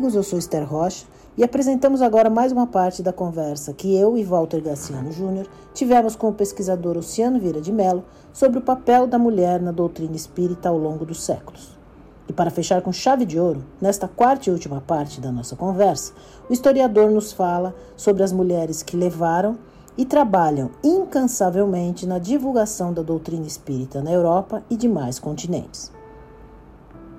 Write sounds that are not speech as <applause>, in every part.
Amigos. Eu sou Esther Rocha e apresentamos agora mais uma parte da conversa que eu e Walter Gaciano Júnior tivemos com o pesquisador Luciano Vieira de Mello sobre o papel da mulher na doutrina espírita ao longo dos séculos. E para fechar com chave de ouro, nesta quarta e última parte da nossa conversa, o historiador nos fala sobre as mulheres que levaram e trabalham incansavelmente na divulgação da doutrina espírita na Europa e demais continentes.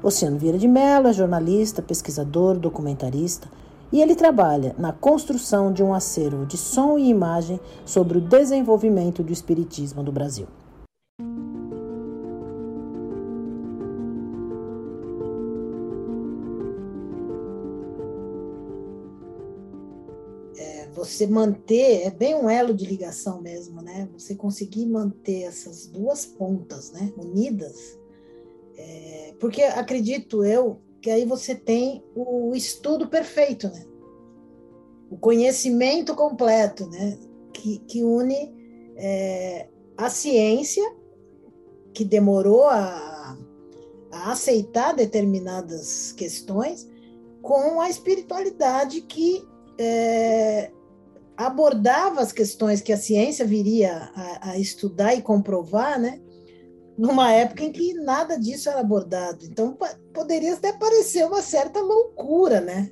Oceano Vieira de Mello é jornalista, pesquisador, documentarista e ele trabalha na construção de um acervo de som e imagem sobre o desenvolvimento do espiritismo do Brasil. É, você manter, é bem um elo de ligação mesmo, né? Você conseguir manter essas duas pontas, né, unidas, porque acredito eu que aí você tem o estudo perfeito, né? O conhecimento completo, né? Que, que une é, a ciência, que demorou a, a aceitar determinadas questões, com a espiritualidade que é, abordava as questões que a ciência viria a, a estudar e comprovar, né? Numa época em que nada disso era abordado. Então, poderia até parecer uma certa loucura, né?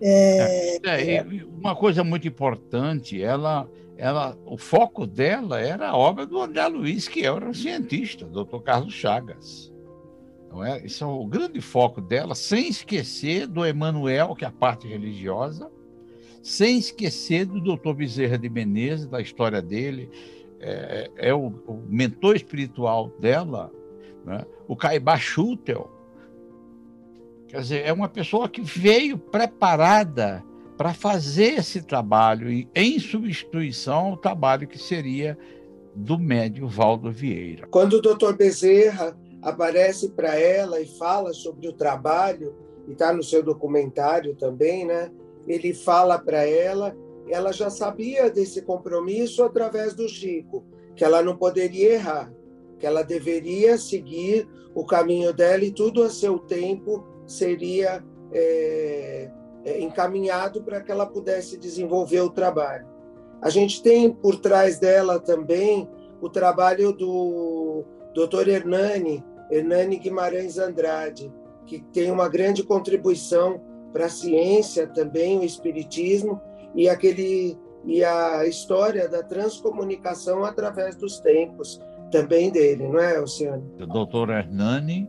É, é, é, uma coisa muito importante, ela, ela, o foco dela era a obra do André Luiz, que era um cientista, Dr. Carlos Chagas. Então, é, esse é o grande foco dela, sem esquecer do Emanuel, que é a parte religiosa, sem esquecer do Dr. Bezerra de Menezes, da história dele, é, é o, o, mentor espiritual dela, né? o Caibá Schutel. Quer dizer, é uma pessoa que veio preparada para fazer esse trabalho, em substituição ao trabalho que seria do médio Valdo Vieira. Quando o doutor Bezerra aparece para ela e fala sobre o trabalho, e está no seu documentário também, né? Ele fala para ela ela já sabia desse compromisso através do Chico, que ela não poderia errar, que ela deveria seguir o caminho dela e tudo a seu tempo seria é, é, encaminhado para que ela pudesse desenvolver o trabalho. A gente tem por trás dela também o trabalho do Dr. Hernani, Hernani Guimarães Andrade, que tem uma grande contribuição para a ciência também, o espiritismo, e aquele e a história da transcomunicação através dos tempos também dele, não é, Luciano? O doutor Hernani,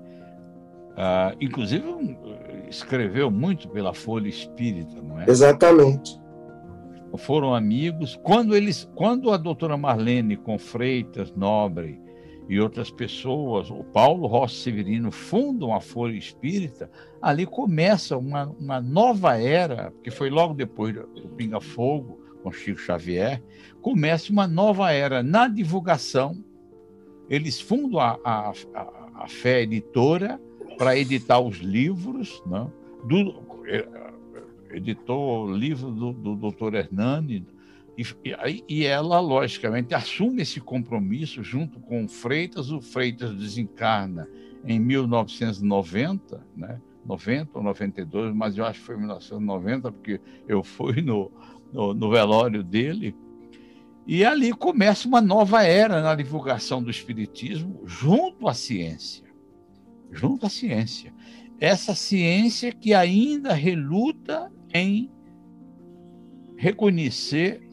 uh, inclusive, escreveu muito pela Folha Espírita, não é? Exatamente. Foram amigos. Quando eles, quando a doutora Marlene com Freitas Nobre e outras pessoas, o Paulo Rossi Severino fundam a Folha Espírita, ali começa uma, uma nova era, que foi logo depois do Pinga Fogo, com Chico Xavier, começa uma nova era na divulgação. Eles fundam a, a, a, a Fé Editora para editar os livros, né? do, eh, editou o livro do, do Dr. Hernani, e, e, ela, logicamente, assume esse compromisso junto com o Freitas. O Freitas desencarna em 1990, né? 90 ou 92, mas eu acho que foi 1990, porque eu fui no, no, no velório dele. E ali começa uma nova era na divulgação do Espiritismo junto à ciência. Junto à ciência. Essa ciência que ainda reluta em reconhecer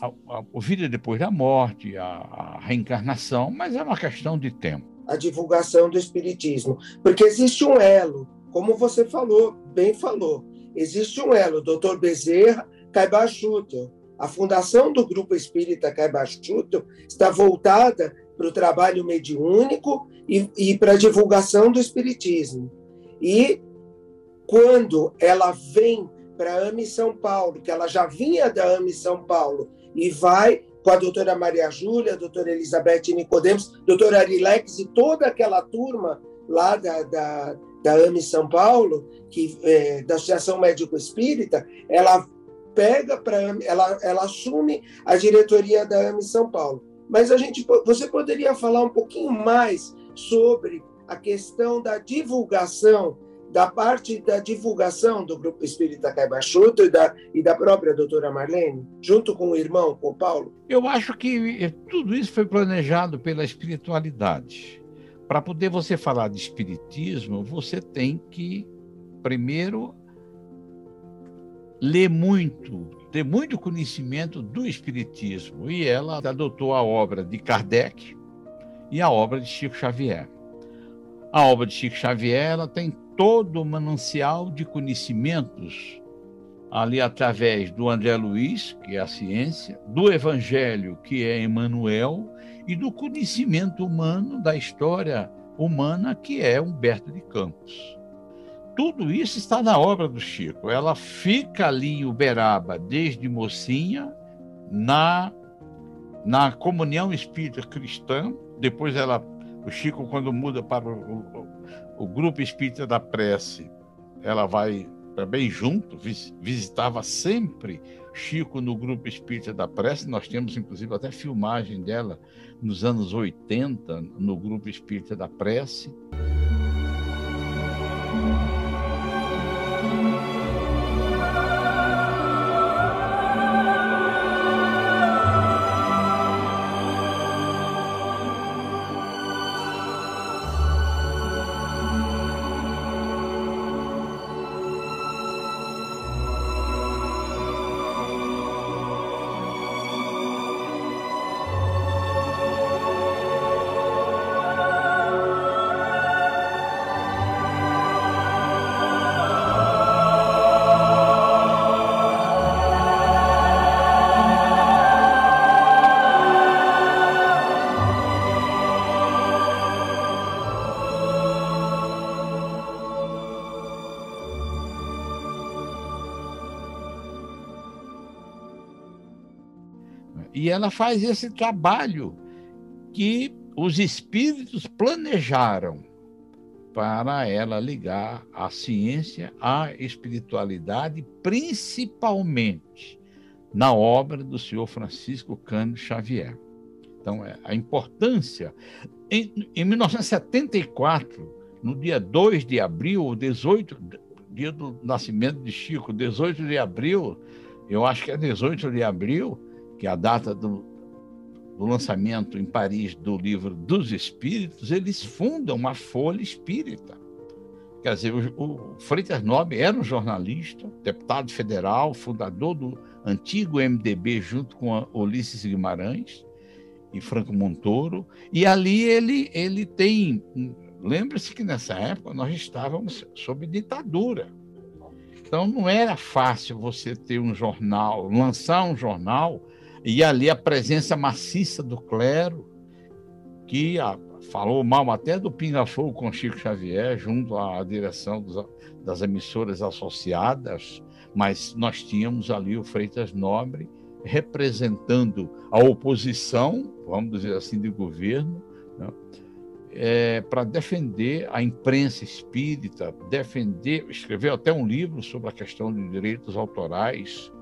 a, a, vida depois da morte, a, a reencarnação, mas é uma questão de tempo. A divulgação do Espiritismo. Porque existe um elo, como você falou, bem falou, existe um elo, doutor Bezerra, Caibachuto. A fundação do Grupo Espírita Caibachuto está voltada para o trabalho mediúnico e, e para a divulgação do Espiritismo. E quando ela vem para a AME São Paulo, que ela já vinha da AME São Paulo, e vai com a doutora Maria Júlia, a doutora Elizabeth Nicodemos, doutora Arilex e toda aquela turma lá da, da, da AME São Paulo, que, é, da Associação Médico Espírita, ela pega para ela, ela assume a diretoria da AME São Paulo. Mas a gente, você poderia falar um pouquinho mais sobre a questão da divulgação, da parte da divulgação do Grupo Espírita Caibachuto e da, e da própria doutora Marlene, junto com o irmão, com o Paulo? Eu acho que tudo isso foi planejado pela espiritualidade. Para poder você falar de espiritismo, você tem que, primeiro, ler muito, ter muito conhecimento do Espiritismo. E ela adotou a obra de Kardec e a obra de Chico Xavier. A obra de Chico Xavier ela tem todo o manancial de conhecimentos ali através do André Luiz, que é a ciência, do Evangelho, que é Emmanuel, e do conhecimento humano da história humana, que é Humberto de Campos tudo isso está na obra do Chico. Ela fica ali em Uberaba desde mocinha, na, na comunhão espírita cristã. Depois ela, o Chico, quando muda para o, o, grupo espírita da prece, ela vai bem junto, visitava sempre Chico no grupo espírita da prece. Nós temos, inclusive, até filmagem dela nos anos 80, no grupo espírita da prece. E ela faz esse trabalho que os espíritos planejaram para ela ligar a ciência à espiritualidade, principalmente na obra do senhor Francisco Cândido Xavier. Então, é, a importância. Em, em 1974, no dia 2 de abril, 18, dia do nascimento de Chico, 18 de abril, eu acho que é 18 de abril, que é a data do, do lançamento em Paris do livro dos Espíritos, eles fundam uma folha espírita. Quer dizer, o, o Freitas Nobre era um jornalista, deputado federal, fundador do antigo MDB, junto com Ulisses Guimarães e Franco Montoro, e ali ele, ele tem. Lembre-se que nessa época nós estávamos sob ditadura. Então não era fácil você ter um jornal, lançar um jornal e ali a presença maciça do clero, que a, falou mal até do Pinga Fogo com Chico Xavier, junto à direção dos, das emissoras associadas, mas nós tínhamos ali o Freitas Nobre representando a oposição, vamos dizer assim, de governo, né? é, para defender a imprensa espírita, defender, escreveu até um livro sobre a questão de direitos autorais.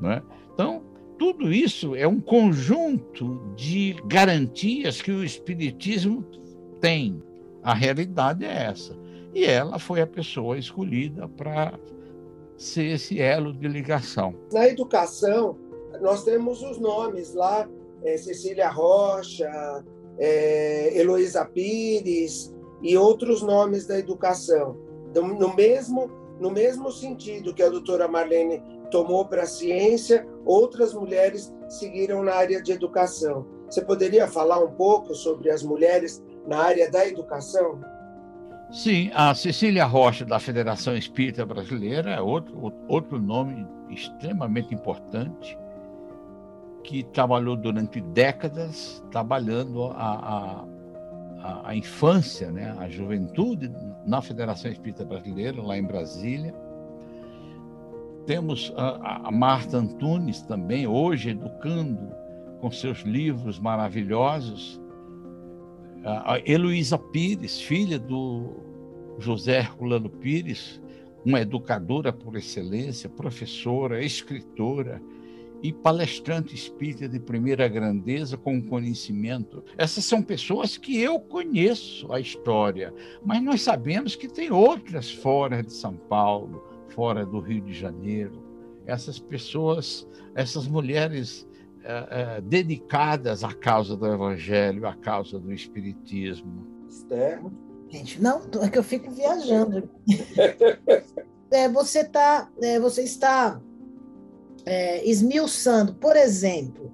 Né? Então, tudo isso é um conjunto de garantias que o Espiritismo tem. A realidade é essa. E ela foi a pessoa escolhida para ser esse elo de ligação. Na educação, nós temos os nomes lá: é, Cecília Rocha, é, Heloísa Pires e outros nomes da educação. No mesmo, no mesmo sentido que a doutora Marlene tomou para a ciência, outras mulheres seguiram na área de educação. Você poderia falar um pouco sobre as mulheres na área da educação? Sim, a Cecília Rocha, da Federação Espírita Brasileira, é outro, outro nome extremamente importante, que trabalhou durante décadas, trabalhando a, a, a infância, né, a juventude na Federação Espírita Brasileira, lá em Brasília temos a, a Marta Antunes também, hoje educando com seus livros maravilhosos. A Heloísa Pires, filha do José Herculano Pires, uma educadora por excelência, professora, escritora e palestrante espírita de primeira grandeza com conhecimento. Essas são pessoas que eu conheço a história, mas nós sabemos que tem outras fora de São Paulo, fora do Rio de Janeiro. Essas pessoas, essas mulheres é, é, dedicadas à causa do Evangelho, à causa do Espiritismo. Esther? Gente, não, é que eu fico viajando. <laughs> é, você, tá, é, você está é, esmiuçando, por exemplo,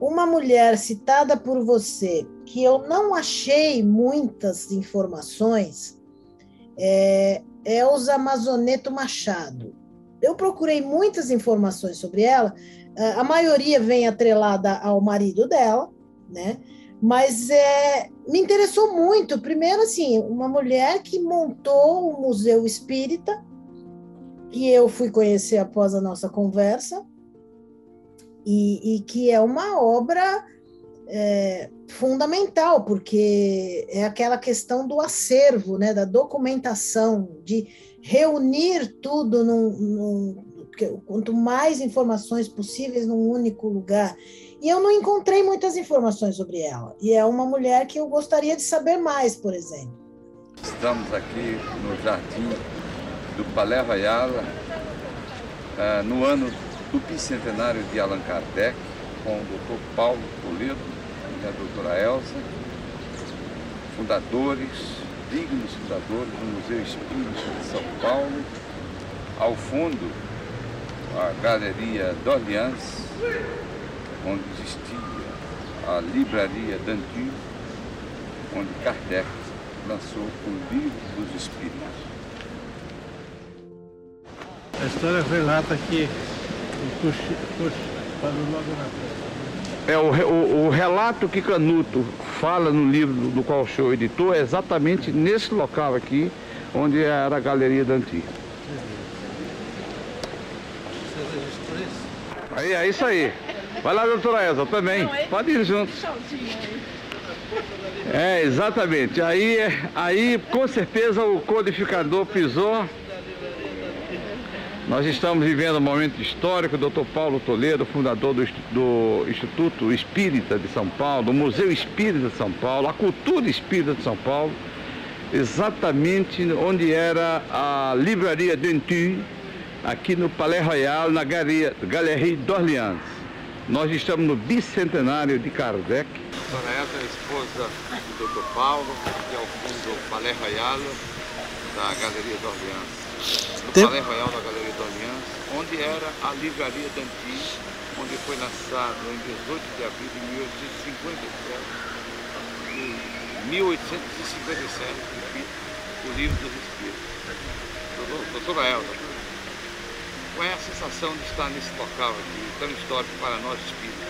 uma mulher citada por você, que eu não achei muitas informações, é, Elza Mazoneto Machado. Eu procurei muitas informações sobre ela, a maioria vem atrelada ao marido dela, né? Mas é, me interessou muito. Primeiro, assim, uma mulher que montou o Museu Espírita, que eu fui conhecer após a nossa conversa, e, e que é uma obra é, fundamental, porque é aquela questão do acervo, né, da documentação, de reunir tudo num, num quanto mais informações possíveis num único lugar. E eu não encontrei muitas informações sobre ela. E é uma mulher que eu gostaria de saber mais, por exemplo. Estamos aqui no jardim do Royal, uh, no ano do bicentenário de Allan Kardec, com o Dr. Paulo Toledo e a doutora Elsa, fundadores, dignos fundadores do Museu Espírita de São Paulo. Ao fundo, a Galeria d'Orleans, onde existia a Livraria Danty, onde Kardec lançou o Livro dos Espíritos. A história relata que o Cox parou logo na frente. É, o, o, o, relato que Canuto fala no livro do, qual o senhor editou é exatamente nesse local aqui, onde era a Galeria Danty. Aí, é isso aí. Vai lá, doutora Elza, também. Pode ir junto. É, exatamente. Aí, aí, com certeza, o codificador pisou. Nós estamos vivendo um momento histórico. Doutor Paulo Toledo, fundador do, do Instituto Espírita de São Paulo, o Museu Espírita de São Paulo, a Cultura Espírita de São Paulo, exatamente onde era a Livraria Dentu, aqui no Palais Royal, na Galeria, Galerie d'Orleans. Nós estamos no bicentenário de Kardec. Dona a esposa do Dr. Paulo, que é o fundo do Palais Royal da Galeria d'Orleans. No Tem... Palais Royal da Galeria d'Orleans, onde era a Livraria Danti, onde foi lançado em 18 de abril de 1857, 1857, o livro dos Espíritos. Doutora Elza, qual é a sensação de estar nesse local aqui, tão histórico para nós espíritos?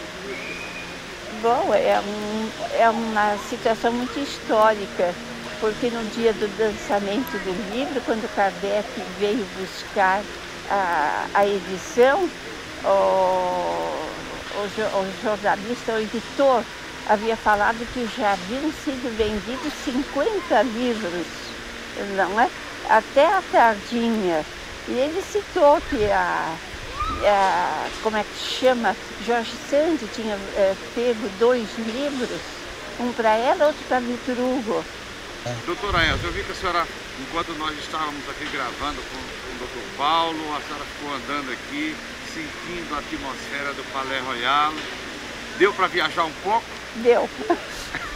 Bom, é, um, é uma situação muito histórica, porque no dia do lançamento do livro, quando Kardec veio buscar a, a edição, o, o, o jornalista, o editor, havia falado que já haviam sido vendidos 50 livros, não é? Até a tardinha. E ele citou que a, a como é que chama, Jorge Sand tinha é, pego dois livros, um para ela, outro para Vitor Hugo. Doutora Elza, eu vi que a senhora, enquanto nós estávamos aqui gravando com, com o doutor Paulo, a senhora ficou andando aqui, sentindo a atmosfera do Palais Royal. Deu para viajar um pouco? Deu.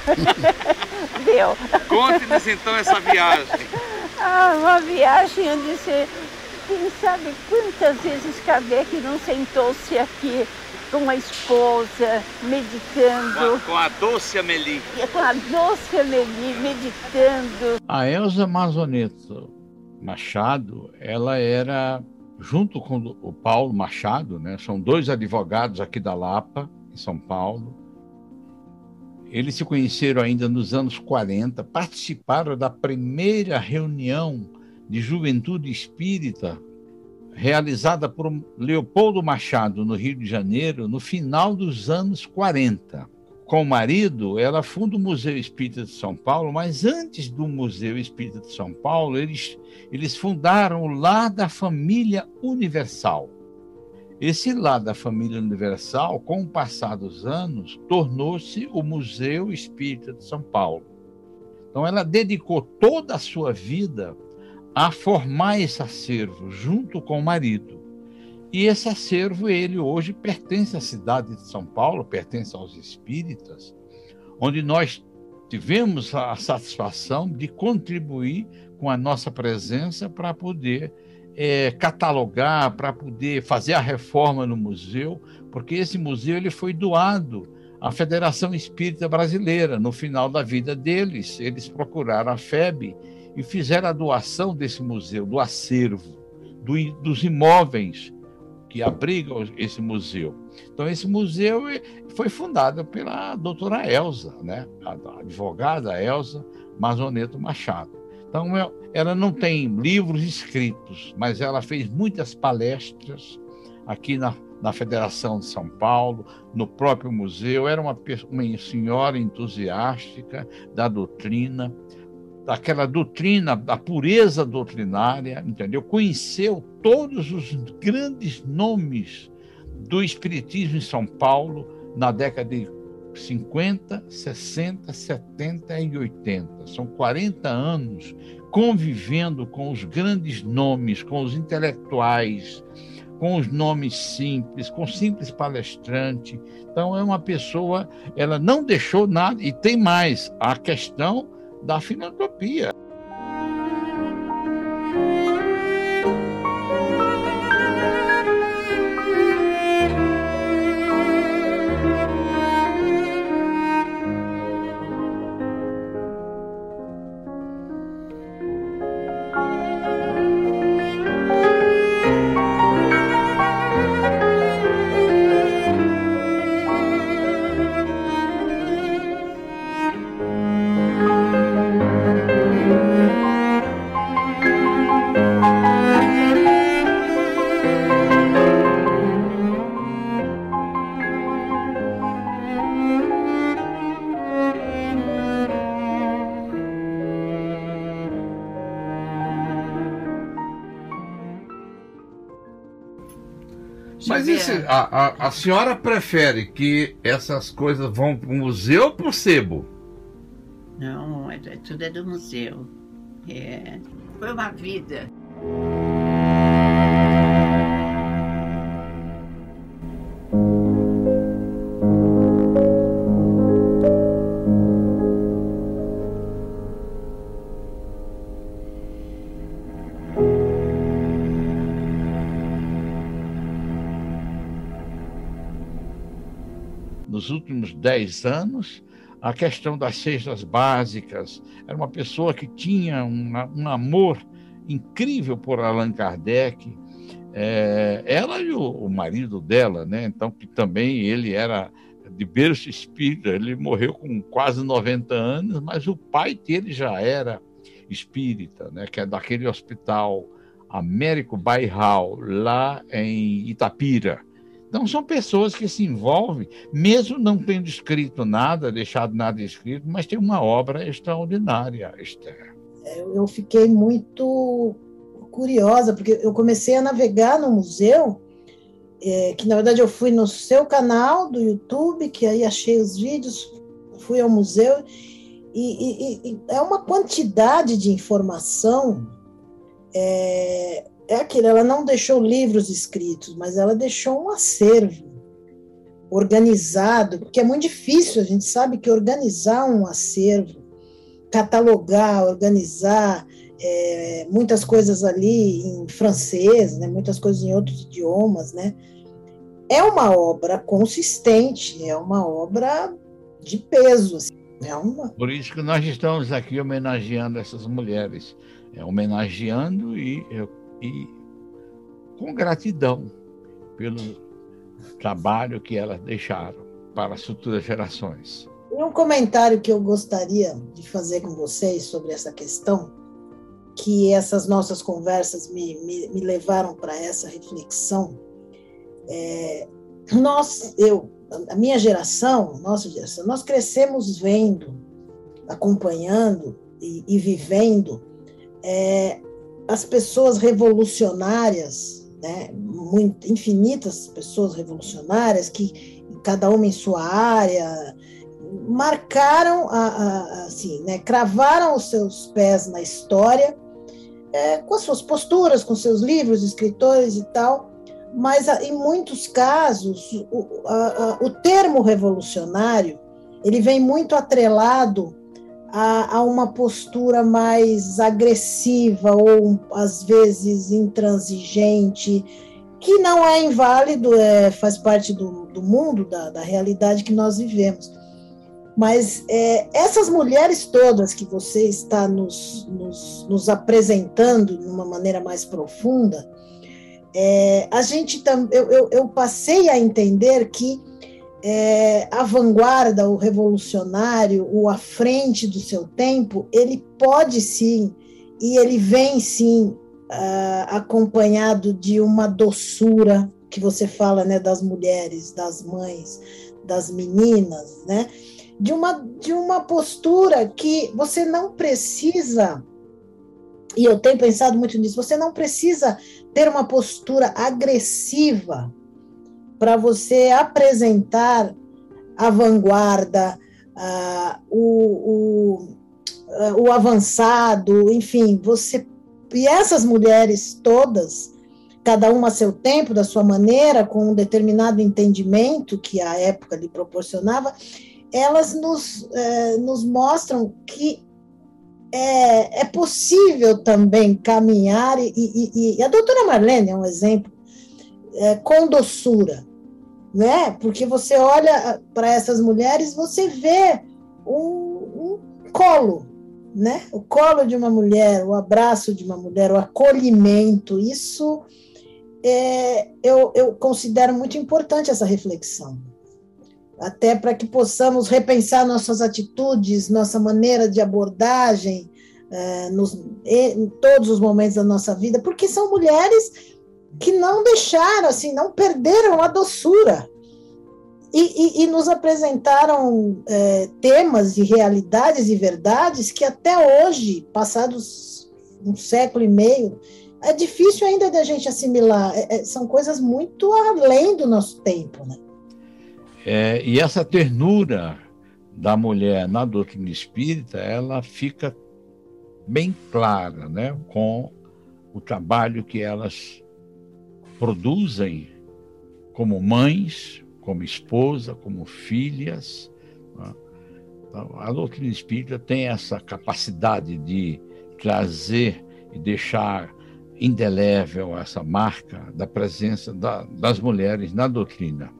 <laughs> Deu. Conte-nos então essa viagem. Ah, uma viagem onde você quem sabe quantas vezes Kardec não sentou-se aqui com a esposa, meditando. Com a, com a doce Amelie. Com a doce Amelie, meditando. A Elza Mazoneto Machado, ela era, junto com o Paulo Machado, né, são dois advogados aqui da Lapa, em São Paulo. Eles se conheceram ainda nos anos 40, participaram da primeira reunião de juventude espírita realizada por Leopoldo Machado, no Rio de Janeiro, no final dos anos 40. Com o marido, ela funda o Museu Espírita de São Paulo, mas antes do Museu Espírita de São Paulo, eles, eles fundaram o Lar da Família Universal. Esse Lar da Família Universal, com o passar dos anos, tornou-se o Museu Espírita de São Paulo. Então, ela dedicou toda a sua vida a formar esse acervo junto com o marido. E esse acervo, ele hoje pertence à cidade de São Paulo, pertence aos espíritas, onde nós tivemos a satisfação de contribuir com a nossa presença para poder é, catalogar, para poder fazer a reforma no museu, porque esse museu ele foi doado à Federação Espírita Brasileira. No final da vida deles, eles procuraram a FEB e fizeram a doação desse museu, do acervo, do, dos imóveis que abrigam esse museu. Então, esse museu foi fundado pela doutora Elza, né? a advogada Elza Mazoneto Machado. Então, é, ela não tem livros escritos, mas ela fez muitas palestras aqui na, na Federação de São Paulo, no próprio museu. Era uma, uma senhora entusiástica da doutrina daquela doutrina, da pureza doutrinária, entendeu? Conheceu todos os grandes nomes do Espiritismo em São Paulo na década de 50, 60, 70 e 80. São 40 anos convivendo com os grandes nomes, com os intelectuais, com os nomes simples, com simples palestrante. Então é uma pessoa, ela não deixou nada e tem mais a questão da filantropia. Senhora prefere que essas coisas vão para o museu ou para o sebo? Não, é, é, tudo é do museu. É, foi uma vida. Nos últimos dez anos, a questão das cestas básicas. Era uma pessoa que tinha um, um amor incrível por Allan Kardec. É, ela e o, o, marido dela, né? Então, que também ele era de berço espírita, ele morreu com quase 90 anos, mas o pai dele já era espírita, né? Que é daquele hospital Américo Bairral, lá em Itapira. Então, são pessoas que se envolvem, mesmo não tendo escrito nada, deixado nada escrito, mas tem uma obra extraordinária, Esther. É, eu fiquei muito curiosa, porque eu comecei a navegar no museu, é, que na verdade eu fui no seu canal do YouTube, que aí achei os vídeos, fui ao museu, e, e, e é uma quantidade de informação é, é aquilo, ela não deixou livros escritos, mas ela deixou um acervo organizado, porque é muito difícil, a gente sabe que organizar um acervo, catalogar, organizar é, muitas coisas ali em francês, né, muitas coisas em outros idiomas, né, é uma obra consistente, é uma obra de peso. Assim, é uma... Por isso que nós estamos aqui homenageando essas mulheres, é, homenageando e e com gratidão pelo trabalho que elas deixaram para as futuras gerações. E um comentário que eu gostaria de fazer com vocês sobre essa questão que essas nossas conversas me, me, me levaram para essa reflexão. É, nós, eu, a minha geração, nossa geração, nós crescemos vendo, acompanhando e, e vivendo é, as pessoas revolucionárias, né, muito, infinitas pessoas revolucionárias que cada uma em sua área marcaram a, a, assim, né, cravaram os seus pés na história é, com as suas posturas, com seus livros, escritores e tal, mas em muitos casos o, a, o termo revolucionário ele vem muito atrelado a, a, uma postura mais agressiva ou às vezes intransigente, que não é inválido, é, faz parte do, do mundo, da, da realidade que nós vivemos. Mas é, essas mulheres todas que você está nos, nos, nos apresentando de uma maneira mais profunda, é, a gente eu, eu, eu, passei a entender que é, a vanguarda, o revolucionário, o à frente do seu tempo, ele pode sim, e ele vem sim uh, acompanhado de uma doçura que você fala, né, das mulheres, das mães, das meninas, né, de uma de uma postura que você não precisa e eu tenho pensado muito nisso, você não precisa ter uma postura agressiva para você apresentar a vanguarda, uh, o, o, uh, o avançado, enfim, você e essas mulheres todas, cada uma a seu tempo, da sua maneira, com um determinado entendimento que a época lhe proporcionava, elas nos, eh, nos mostram que é, é, possível também caminhar, e, e, e, a doutora Marlene é um exemplo, é, com doçura, né? Porque você olha para essas mulheres, você vê um, um colo, né? O colo de uma mulher, o abraço de uma mulher, o acolhimento, isso é, eu, eu considero muito importante essa reflexão. Até para que possamos repensar nossas atitudes, nossa maneira de abordagem é, nos, em todos os momentos da nossa vida, porque são mulheres que não deixaram, assim, não perderam a doçura, e, e, e nos apresentaram é, temas e realidades e verdades que até hoje, passados um século e meio, é difícil ainda da gente assimilar. É, é, são coisas muito além do nosso tempo, né? É, e essa ternura da mulher na doutrina espírita, ela fica bem clara, né, com o trabalho que elas produzem como mães, como esposa, como filhas. Né? Então, a doutrina espírita tem essa capacidade de trazer e deixar indelével essa marca da presença da, das mulheres na doutrina.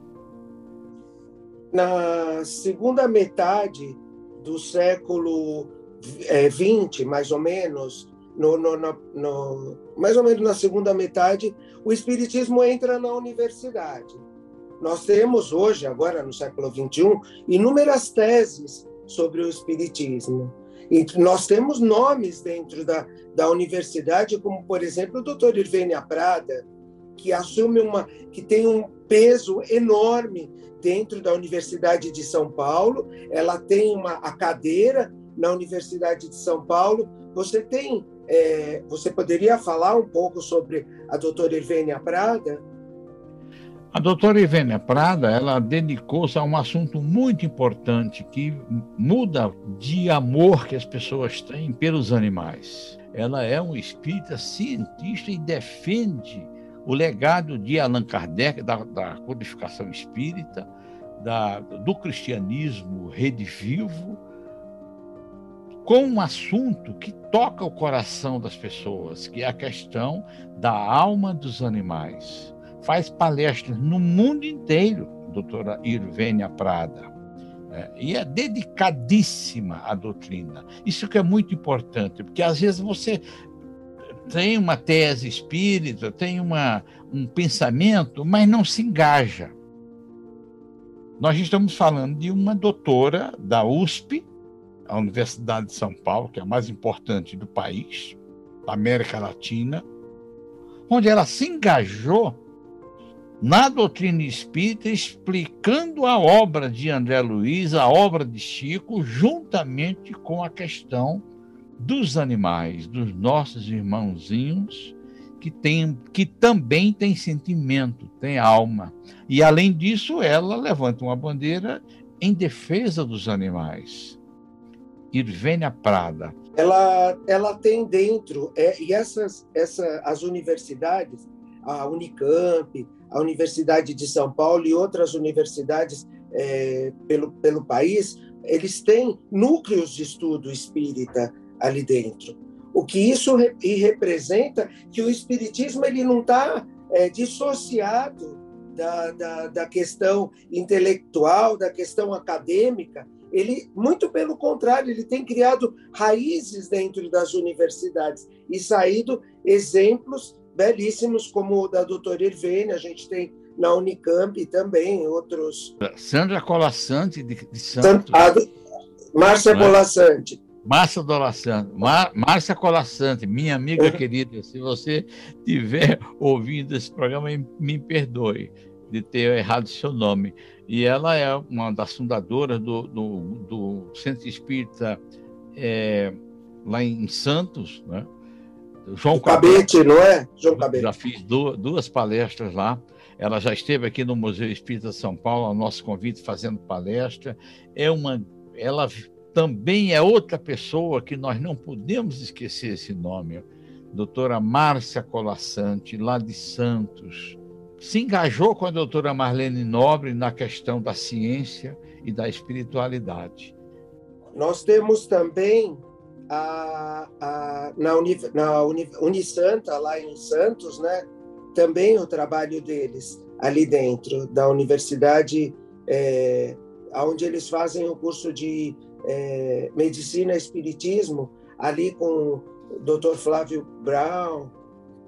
Na segunda metade do século XX, é, mais ou menos, no, no, no, mais ou menos na segunda metade, o Espiritismo entra na universidade. Nós temos hoje, agora no século XXI, inúmeras teses sobre o Espiritismo. E nós temos nomes dentro da, da universidade, como, por exemplo, o doutor Irvênia Prada, que assume uma, que tem um peso enorme dentro da Universidade de São Paulo. Ela tem uma a cadeira na Universidade de São Paulo. Você tem, é, você poderia falar um pouco sobre a doutora Irvênia Prada? A doutora Ivênia Prada, ela dedicou-se a um assunto muito importante que muda de amor que as pessoas têm pelos animais. Ela é um espírita cientista e defende o legado de Allan Kardec, da, da codificação espírita, da, do cristianismo redivivo, com um assunto que toca o coração das pessoas, que é a questão da alma dos animais faz palestras no mundo inteiro, doutora Irvênia Prada. É, e é dedicadíssima à doutrina. Isso que é muito importante, porque às vezes você tem uma tese espírita, tem uma, um pensamento, mas não se engaja. Nós estamos falando de uma doutora da USP, a Universidade de São Paulo, que é a mais importante do país, da América Latina, onde ela se engajou na doutrina espírita, explicando a obra de André Luiz, a obra de Chico, juntamente com a questão dos animais, dos nossos irmãozinhos, que, tem, que também tem sentimento, tem alma. E, além disso, ela levanta uma bandeira em defesa dos animais. Irvênia Prada. Ela, ela tem dentro, é, e essas, essa, as universidades, a Unicamp, a Universidade de São Paulo e outras universidades é, pelo, pelo país, eles têm núcleos de estudo espírita ali dentro. O que isso re, representa que o espiritismo ele não está é, dissociado da, da, da questão intelectual, da questão acadêmica, ele, muito pelo contrário, ele tem criado raízes dentro das universidades e saído exemplos belíssimos, como o da doutora Irvene, a gente tem na Unicamp também, outros. Sandra Colassante, de, de Santos. Márcia é? Colassante. Márcia Colassante, Márcia Colassante, minha amiga querida, se você estiver <laughs> ouvindo esse programa, me perdoe de ter errado seu nome. E ela é uma das fundadoras do, do, do Centro Espírita é, lá em Santos, né? João Cabete, não é? João Cabete. Já fiz duas, duas palestras lá. Ela já esteve aqui no Museu Espírita de São Paulo, ao nosso convite, fazendo palestra. É uma, ela também é outra pessoa que nós não podemos esquecer esse nome. Doutora Márcia Colassante, lá de Santos, se engajou com a doutora Marlene Nobre na questão da ciência e da espiritualidade. Nós temos também a, a, na, Uni, na Uni, Unisanta, lá em Santos, né, também o trabalho deles ali dentro da universidade, é, onde eles fazem o curso de é, Medicina e Espiritismo, ali com o Dr. Flávio Brown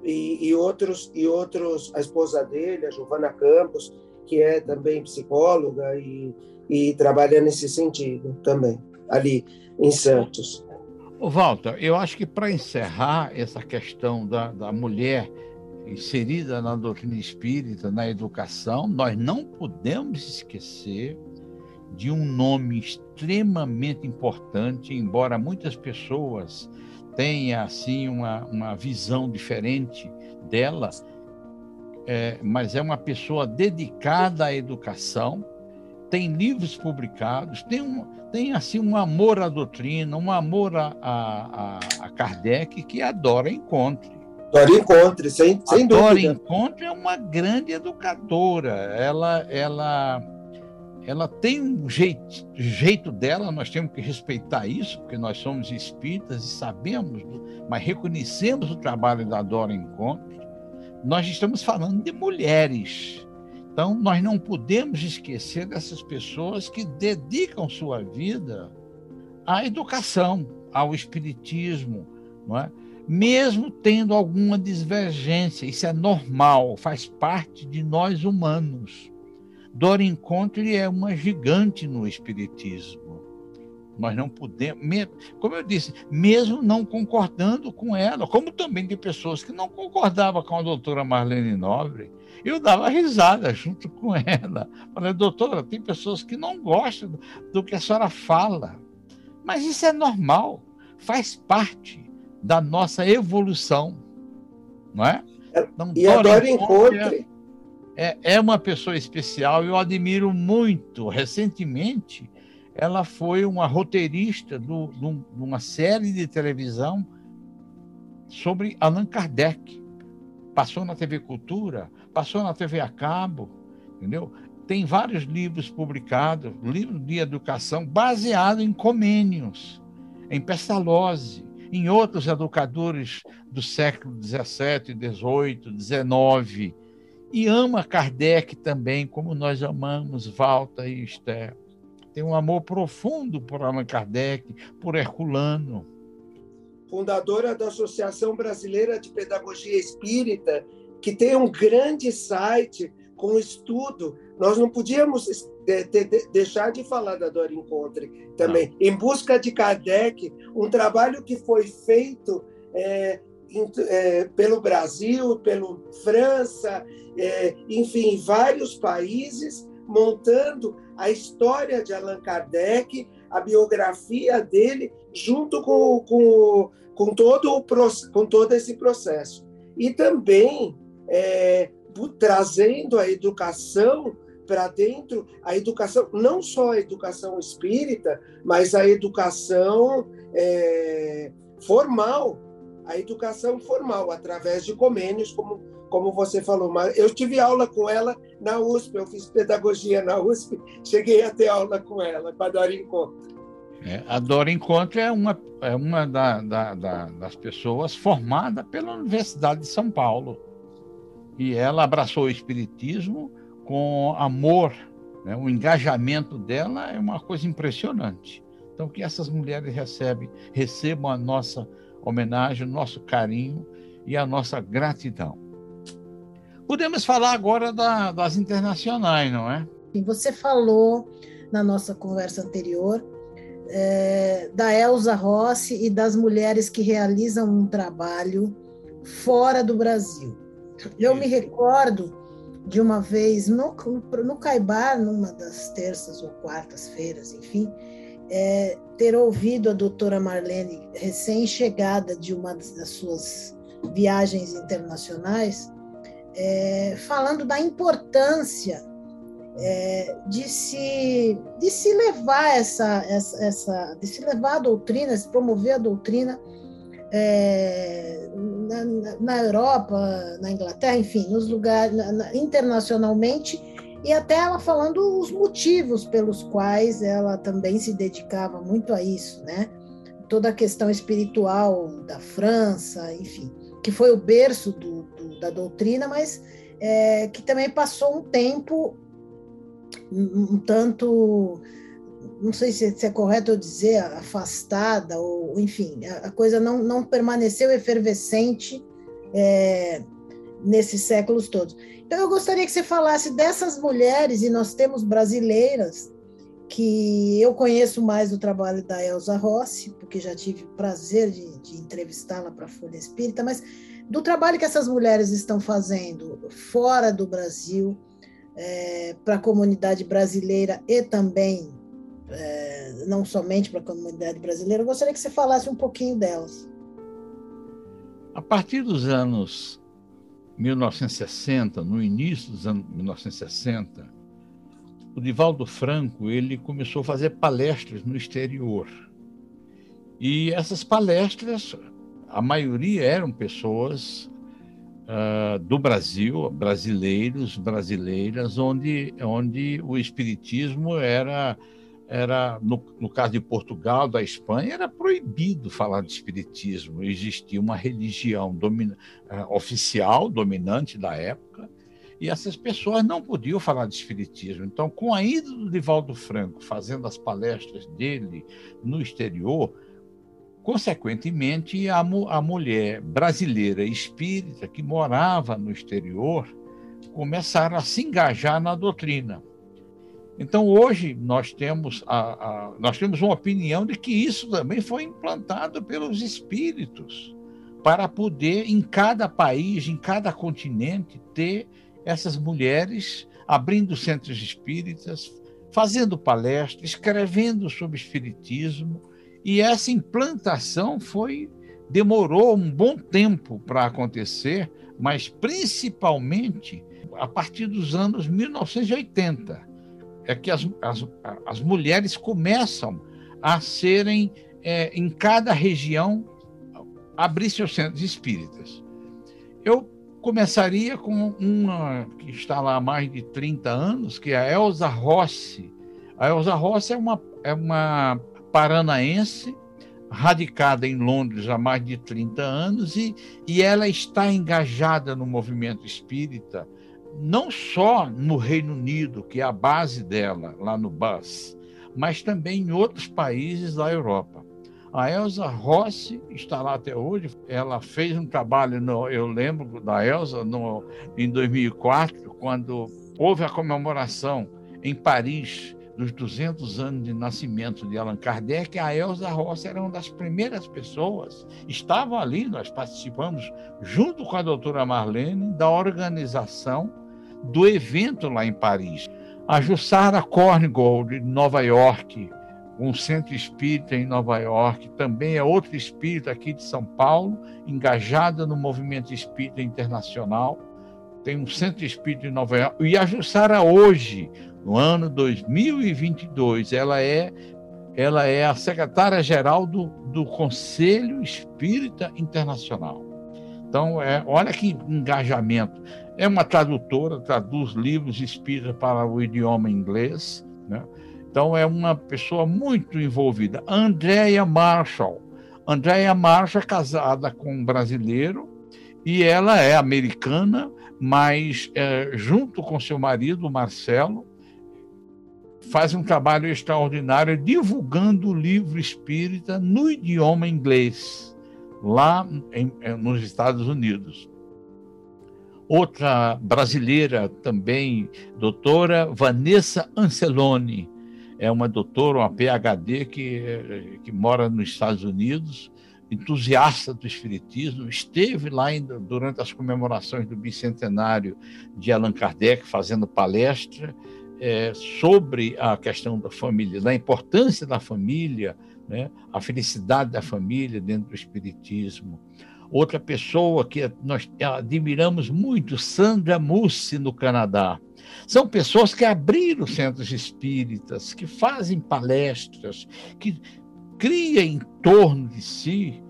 e, e, outros, e outros, a esposa dele, a Giovana Campos, que é também psicóloga e, e trabalha nesse sentido também, ali em Santos. Walter, eu acho que para encerrar essa questão da, da mulher inserida na doutrina espírita, na educação, nós não podemos esquecer de um nome extremamente importante, embora muitas pessoas tenham assim uma, uma visão diferente dela, é, mas é uma pessoa dedicada à educação, tem livros publicados, tem, um, tem assim um amor à doutrina, um amor a, a, a Kardec que adora Encontre. Dora Encontre, sem, sem dúvida. Dora Encontre é uma grande educadora. Ela, ela, ela tem um jeito, jeito dela, nós temos que respeitar isso, porque nós somos espíritas e sabemos, mas reconhecemos o trabalho da Dora Encontre. Nós estamos falando de mulheres então, nós não podemos esquecer dessas pessoas que dedicam sua vida à educação, ao espiritismo, não é? mesmo tendo alguma divergência. Isso é normal, faz parte de nós humanos. Dora Encontre é uma gigante no espiritismo. Nós não podemos, como eu disse, mesmo não concordando com ela, como também de pessoas que não concordavam com a doutora Marlene Nobre, eu dava risada junto com ela. Falei, doutora, tem pessoas que não gostam do que a senhora fala. Mas isso é normal, faz parte da nossa evolução. Não é? Então, e adoro encontre. É, é uma pessoa especial, eu admiro muito. Recentemente, ela foi uma roteirista de uma série de televisão sobre Allan Kardec. Passou na TV Cultura, passou na TV a cabo, entendeu? Tem vários livros publicados, livro de educação, baseado em Comênios, em Pestalozzi, em outros educadores do século XVII, XVIII, XIX. E ama Kardec também, como nós amamos Walter e Esther. Tem um amor profundo por Allan Kardec, por Herculano. Fundadora da Associação Brasileira de Pedagogia Espírita que tem um grande site com estudo. Nós não podíamos de, de, de, deixar de falar da Dora Encontre também. Não. Em Busca de Kardec, um trabalho que foi feito é, é, pelo Brasil, pelo França, é, enfim, vários países, montando a história de Allan Kardec, a biografia dele, junto com, com, com, todo, o, com todo esse processo. E também é, trazendo a educação para dentro, a educação, não só a educação espírita, mas a educação é, formal, a educação formal, através de convênios, como, como você falou. Mas eu tive aula com ela na USP, eu fiz pedagogia na USP, cheguei a ter aula com ela, com a Dora Encontro. É, a Dora Encontro é uma, é uma da, da, da, das pessoas formada pela Universidade de São Paulo. E ela abraçou o Espiritismo com amor. Né? O engajamento dela é uma coisa impressionante. Então, que essas mulheres recebem, recebam a nossa homenagem, o nosso carinho e a nossa gratidão. Podemos falar agora da, das internacionais, não é? Você falou na nossa conversa anterior é, da Elza Rossi e das mulheres que realizam um trabalho fora do Brasil. Eu me recordo de uma vez no, no Caibar, numa das terças ou quartas-feiras, enfim, é, ter ouvido a doutora Marlene, recém-chegada de uma das suas viagens internacionais, é, falando da importância é, de, se, de se levar essa, essa, essa, de se levar a doutrina, se promover a doutrina é, na, na, Europa, na Inglaterra, enfim, nos lugares na, na, internacionalmente e até ela falando os motivos pelos quais ela também se dedicava muito a isso, né? Toda a questão espiritual da França, enfim, que foi o berço do, do, da doutrina, mas é, que também passou um tempo um, tanto, não sei se, se, é correto eu dizer, afastada, ou enfim, a, a coisa não, não permaneceu efervescente é, nesses séculos todos. Então, eu gostaria que você falasse dessas mulheres, e nós temos brasileiras, que eu conheço mais o trabalho da Elza Rossi, porque já tive o prazer de, de entrevistá-la para a Folha Espírita, mas do trabalho que essas mulheres estão fazendo fora do Brasil, é, para a comunidade brasileira e também, é, não somente para a comunidade brasileira, eu gostaria que você falasse um pouquinho delas. A partir dos anos 1960, no início dos anos 1960, o Divaldo Franco ele começou a fazer palestras no exterior. E essas palestras, a maioria eram pessoas uh, do Brasil, brasileiros, brasileiras, onde, onde o espiritismo era era no, no, caso de Portugal, da Espanha, era proibido falar de espiritismo. Existia uma religião domina, uh, oficial, dominante da época, e essas pessoas não podiam falar de espiritismo. Então, com a ida do Divaldo Franco fazendo as palestras dele no exterior, consequentemente, a, a mulher brasileira espírita que morava no exterior começaram a se engajar na doutrina então, hoje, nós temos, a, a, nós temos uma opinião de que isso também foi implantado pelos espíritos, para poder, em cada país, em cada continente, ter essas mulheres abrindo centros espíritas, fazendo palestras, escrevendo sobre espiritismo, e essa implantação foi demorou um bom tempo para acontecer, mas principalmente a partir dos anos 1980 é que as, as, as mulheres começam a serem, é, em cada região, abrir seus centros espíritas. Eu começaria com uma que está lá há mais de 30 anos, que é a Elza Rossi. A Elza Rossi é uma, é uma paranaense, radicada em Londres há mais de 30 anos, e, e ela está engajada no movimento espírita não só no Reino Unido, que é a base dela, lá no BUS, mas também em outros países da Europa. A Elsa Rossi está lá até hoje. Ela fez um trabalho, no, eu lembro da Elsa, no, em 2004, quando houve a comemoração em Paris dos 200 anos de nascimento de Allan Kardec, a Elza Rossi era uma das primeiras pessoas, estavam ali, nós participamos, junto com a doutora Marlene, da organização do evento lá em Paris. A Jussara Korngold, de Nova York, um centro espírita em Nova York, também é outro espírita aqui de São Paulo, engajada no movimento espírita internacional. Tem um centro espírita em Nova York. E a Jussara hoje, no ano 2022, ela é ela é a secretária-geral do, do Conselho Espírita Internacional. Então, é, olha que engajamento. É uma tradutora, traduz livros espíritas para o idioma inglês. Né? Então, é uma pessoa muito envolvida. Andrea Marshall. Andrea Marshall é casada com um brasileiro e ela é americana, mas é, junto com seu marido, Marcelo, faz um trabalho extraordinário divulgando o livro espírita no idioma inglês, lá em, nos Estados Unidos. Outra brasileira também, doutora Vanessa Anceloni, é uma doutora, uma PhD que, que mora nos Estados Unidos, entusiasta do Espiritismo, esteve lá durante as comemorações do bicentenário de Allan Kardec, fazendo palestra é, sobre a questão da família, da importância da família, né, a felicidade da família dentro do Espiritismo. Outra pessoa que nós admiramos muito, Sandra Mussi, no Canadá. São pessoas que abriram centros espíritas, que fazem palestras, que criam em torno de si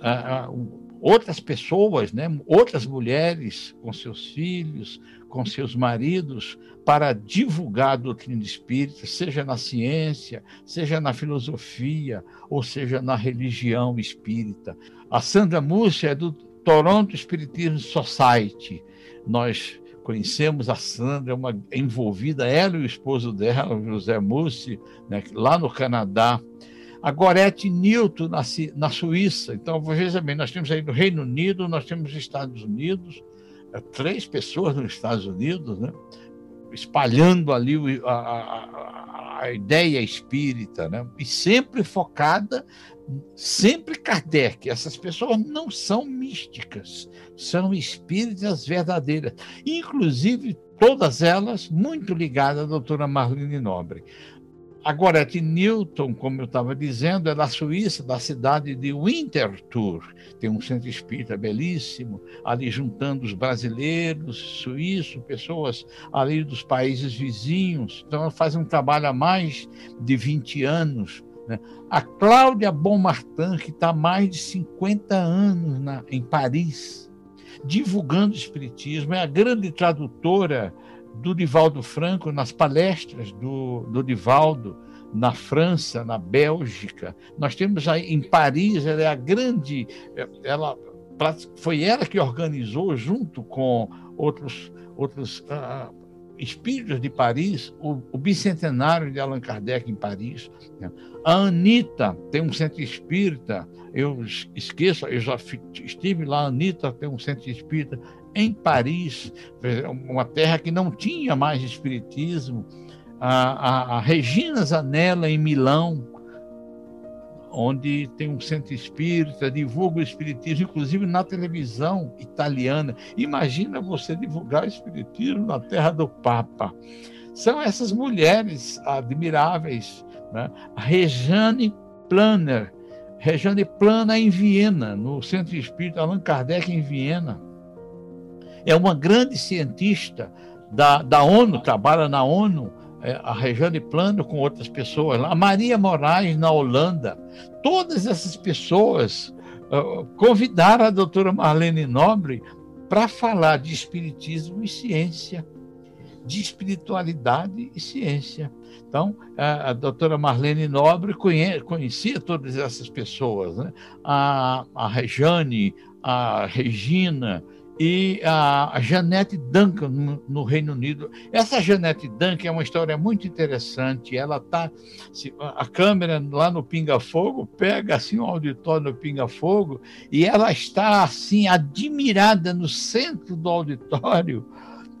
uh, uh, outras pessoas, né, outras mulheres com seus filhos, com seus maridos, para divulgar a doutrina espírita, seja na ciência, seja na filosofia, ou seja na religião espírita. A Sandra Múcia é do Toronto Spiritism Society. Nós conhecemos a Sandra, uma envolvida, ela e o esposo dela, José Mussi, né, lá no Canadá. A Gorete Newton, na, na Suíça. Então, veja bem, nós temos aí no Reino Unido, nós temos Estados Unidos, é, três pessoas nos Estados Unidos, né? espalhando ali a, a, a, ideia espírita, né? e sempre focada, sempre Kardec. Essas pessoas não são místicas, são espíritas verdadeiras, inclusive todas elas muito ligadas à doutora Marlene Nobre. Agora, de Newton, como eu estava dizendo, é da Suíça, da cidade de Winterthur. Tem um centro espírita belíssimo, ali juntando os brasileiros, suíços, pessoas ali dos países vizinhos. Então, ela faz um trabalho há mais de 20 anos. Né? A Cláudia Bonmartin, que está há mais de 50 anos na, em Paris, divulgando o espiritismo, é a grande tradutora do Divaldo Franco nas palestras do, do Divaldo na França, na Bélgica. Nós temos aí em Paris, ela é a grande, ela foi ela que organizou junto com outros outros uh, espíritos de Paris o, o, bicentenário de Allan Kardec em Paris. Né? A Anitta tem um centro espírita, eu esqueço, eu já estive lá, a Anitta tem um centro espírita em Paris, uma terra que não tinha mais espiritismo, a, a, a Regina Zanella em Milão, onde tem um centro espírita, divulga o espiritismo, inclusive na televisão italiana. Imagina você divulgar o espiritismo na terra do Papa. São essas mulheres admiráveis. Né? A Rejane Planner, Rejane Plana em Viena, no Centro Espírita Allan Kardec em Viena é uma grande cientista da, da ONU, trabalha na ONU, é, a Regiane Plano com outras pessoas lá, a Maria Moraes na Holanda. Todas essas pessoas uh, convidaram a doutora Marlene Nobre para falar de espiritismo e ciência, de espiritualidade e ciência. Então, a, a doutora Marlene Nobre conhe, conhecia todas essas pessoas, né? a, a Rejane, a Regina, e a Janete Duncan no, no, Reino Unido. Essa Janete Duncan é uma história muito interessante. Ela tá a câmera lá no Pinga Fogo pega assim um auditório no Pinga Fogo e ela está assim admirada no centro do auditório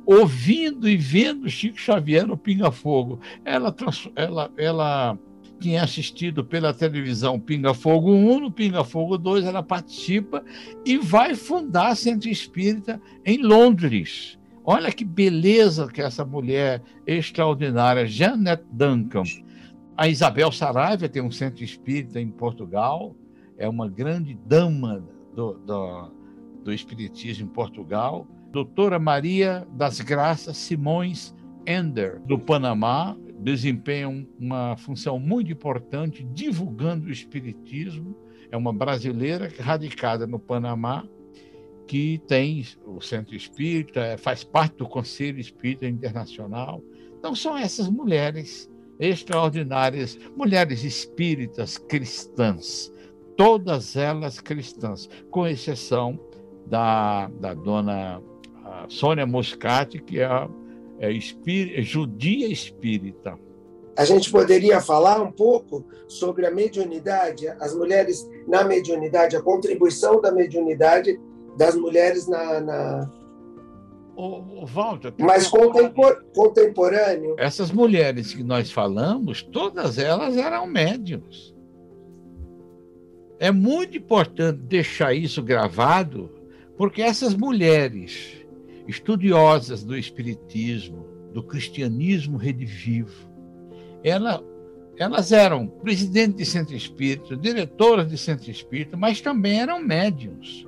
ouvindo e vendo Chico Xavier no Pinga Fogo. Ela, ela, ela tinha assistido pela televisão Pinga Fogo 1, no Pinga Fogo 2 ela participa e vai fundar Centro Espírita em Londres. Olha que beleza que essa mulher extraordinária, Janet Duncan. A Isabel Saraiva tem um centro espírita em Portugal, é uma grande dama do, do, do espiritismo em Portugal. Doutora Maria das Graças Simões Ender, do Panamá, desempenha uma função muito importante divulgando o espiritismo. É uma brasileira radicada no Panamá, que tem o Centro Espírita, é, faz parte do Conselho Espírita Internacional. Então, são essas mulheres extraordinárias, mulheres espíritas cristãs, todas elas cristãs, com exceção da, da dona Sônia Moscati, que é, é, espí, é judia espírita. A gente poderia falar um pouco sobre a mediunidade, as mulheres na mediunidade, a contribuição da mediunidade das mulheres na. na... O, o Walter, Mas contempor, contemporâneo. Essas mulheres que nós falamos, todas elas eram médiums. É muito importante deixar isso gravado, porque essas mulheres estudiosas do Espiritismo, do cristianismo redivivo, ela, elas eram presidentes de centro espírita, diretoras de centro espírita, mas também eram médiums.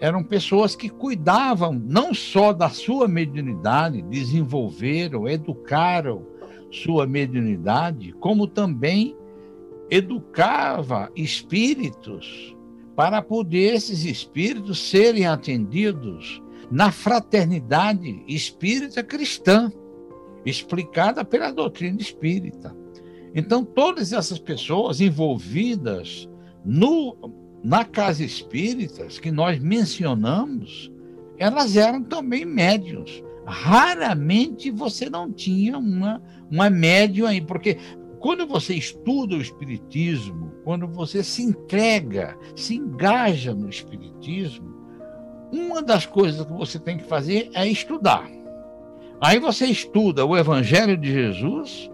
Eram pessoas que cuidavam não só da sua mediunidade, desenvolveram, educaram sua mediunidade, como também educava espíritos para poder esses espíritos serem atendidos na fraternidade espírita cristã, explicada pela doutrina espírita. Então, todas essas pessoas envolvidas no na casa espíritas que nós mencionamos, elas eram também médiums. Raramente você não tinha uma, uma médium aí, porque quando você estuda o espiritismo, quando você se entrega, se engaja no espiritismo, uma das coisas que você tem que fazer é estudar. Aí você estuda o Evangelho de Jesus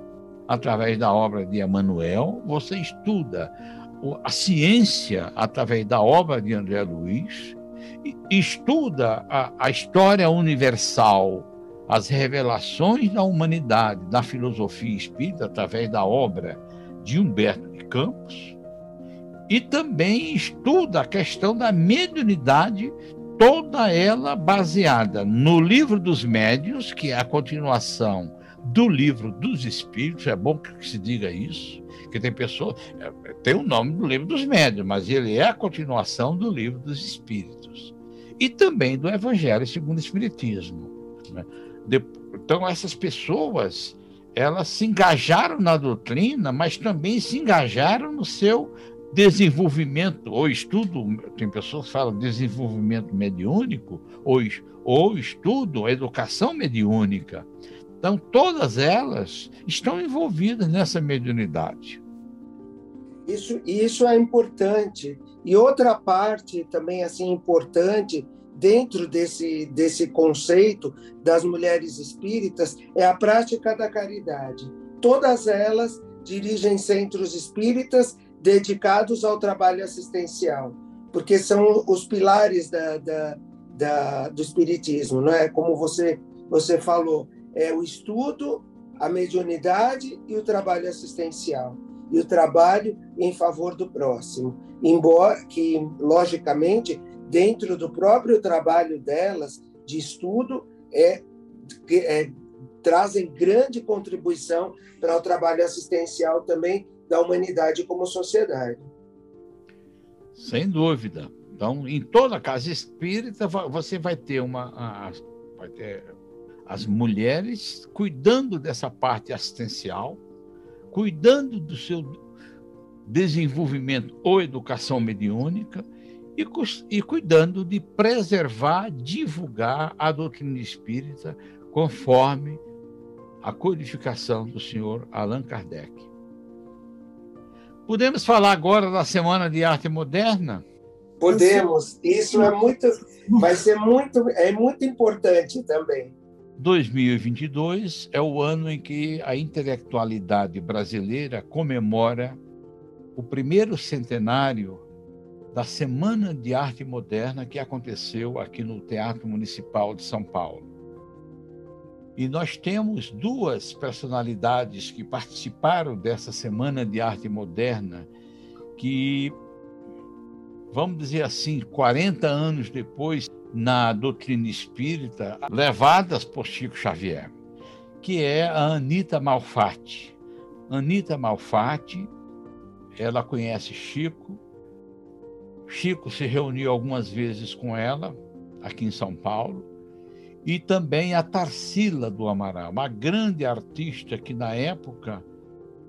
através da obra de Emmanuel, você estuda a ciência através da obra de André Luiz, estuda a, a história universal, as revelações da humanidade, da filosofia espírita, através da obra de Humberto de Campos, e também estuda a questão da mediunidade, toda ela baseada no livro dos médios, que é a continuação do livro dos espíritos, é bom que se diga isso, que tem pessoas. É, tem o nome do livro dos médios, mas ele é a continuação do livro dos espíritos. E também do Evangelho segundo o Espiritismo. Né? Então, essas pessoas elas se engajaram na doutrina, mas também se engajaram no seu desenvolvimento ou estudo, tem pessoas que falam desenvolvimento mediúnico, ou, ou estudo, educação mediúnica. Então, todas elas estão envolvidas nessa mediunidade. Isso, isso é importante. E outra parte também assim importante dentro desse, desse conceito das mulheres espíritas é a prática da caridade. Todas elas dirigem centros espíritas dedicados ao trabalho assistencial, porque são os pilares da, da, da, do espiritismo, não é? Como você você falou, é o estudo, a mediunidade e o trabalho assistencial e o trabalho em favor do próximo. Embora que, logicamente, dentro do próprio trabalho delas de estudo, é, é trazem grande contribuição para o trabalho assistencial também da humanidade como sociedade. Sem dúvida. Então, em toda casa espírita, você vai ter uma. Vai ter as mulheres cuidando dessa parte assistencial, cuidando do seu desenvolvimento ou educação mediúnica e, e cuidando de preservar, divulgar a doutrina espírita conforme a codificação do senhor Allan Kardec. Podemos falar agora da Semana de Arte Moderna? Podemos. Isso é muito, vai ser muito, é muito importante também. 2022 é o ano em que a intelectualidade brasileira comemora o primeiro centenário da Semana de Arte Moderna que aconteceu aqui no Teatro Municipal de São Paulo. E nós temos duas personalidades que participaram dessa Semana de Arte Moderna que, vamos dizer assim, 40 anos depois, na doutrina espírita, levadas por Chico Xavier, que é a Anita Malfatti. Anita Malfatti, ela conhece Chico, Chico se reuniu algumas vezes com ela, aqui em São Paulo, e também a Tarsila do Amaral, uma grande artista que na época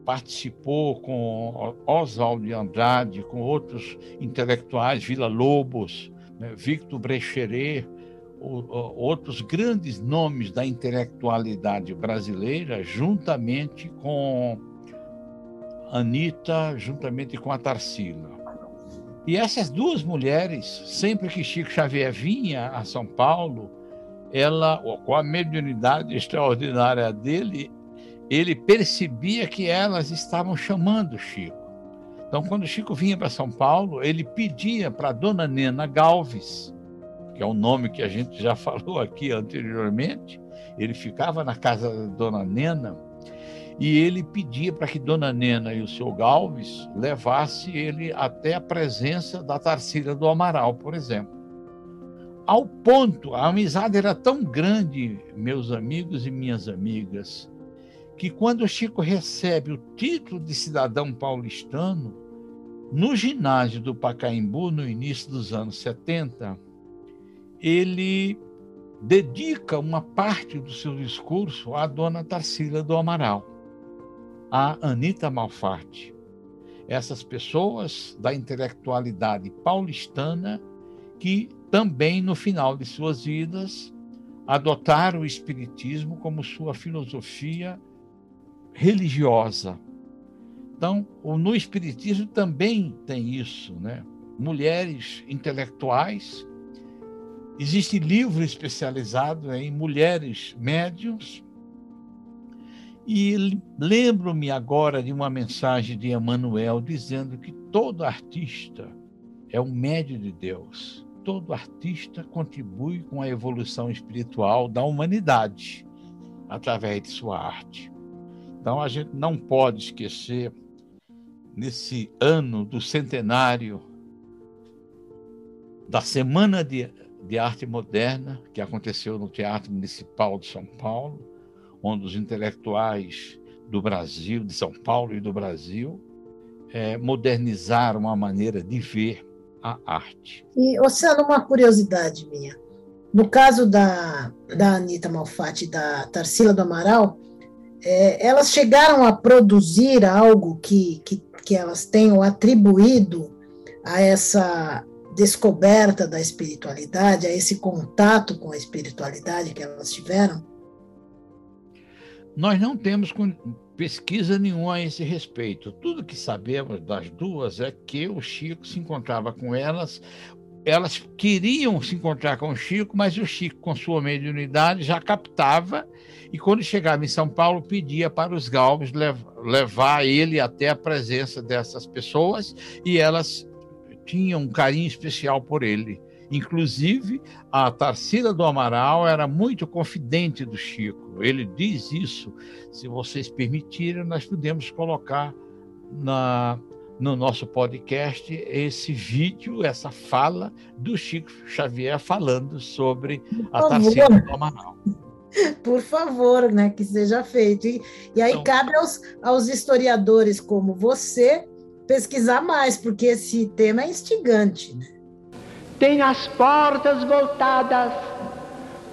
participou com Oswald de Andrade, com outros intelectuais, Vila Lobos, né, Victor Brecheret, outros grandes nomes da intelectualidade brasileira, juntamente com Anitta, juntamente com a Tarsila. E essas duas mulheres, sempre que Chico Xavier vinha a São Paulo, ela, com a mediunidade extraordinária dele, ele percebia que elas estavam chamando Chico. Então, quando Chico vinha para São Paulo, ele pedia para dona Nena Galves, que é o nome que a gente já <laughs> falou aqui anteriormente, ele ficava na casa da dona Nena e ele pedia para que dona Nena e o seu Galves levasse ele até a presença da Tarsila do Amaral, por exemplo. Ao ponto, a amizade era tão grande, meus amigos e minhas amigas, que quando Chico recebe o título de cidadão paulistano, no ginásio do Pacaembu, no início dos anos 70, ele dedica uma parte do seu discurso à dona Tarsila do Amaral, a Anita Malfatti. Essas pessoas da intelectualidade paulistana que também, no final de suas vidas, adotaram o Espiritismo como sua filosofia religiosa. Então, no Espiritismo também tem isso, né? Mulheres intelectuais. Existe livro especializado em mulheres médiums. E lembro-me agora de uma mensagem de Emmanuel dizendo que todo artista é um médio de Deus. Todo artista contribui com a evolução espiritual da humanidade através de sua arte. Então a gente não pode esquecer, nesse ano do centenário da Semana de, de Arte Moderna, que aconteceu no Teatro Municipal de São Paulo, onde os intelectuais do Brasil, de São Paulo e do Brasil, é, modernizaram a maneira de ver a arte. E, Oceano, uma curiosidade minha. No caso da, da Anitta Malfatti e da Tarsila do Amaral, é, elas chegaram a produzir algo que, que, que elas tenham atribuído a essa descoberta da espiritualidade, a esse contato com a espiritualidade que elas tiveram? Nós não temos pesquisa nenhuma a esse respeito. Tudo que sabemos das duas é que o Chico se encontrava com elas, elas queriam se encontrar com o Chico, mas o Chico, com sua mediunidade, já captava e quando chegava em São Paulo, pedia para os Galves levar ele até a presença dessas pessoas e elas tinham um carinho especial por ele. Inclusive, a Tarsila do Amaral era muito confidente do Chico. Ele diz isso. Se vocês permitirem, nós podemos colocar na, no nosso podcast esse vídeo, essa fala do Chico Xavier falando sobre a Tarsila do Amaral. Por favor, né, que seja feito. E, e aí então, cabe aos, aos historiadores como você pesquisar mais, porque esse tema é instigante. Né? Tem as portas voltadas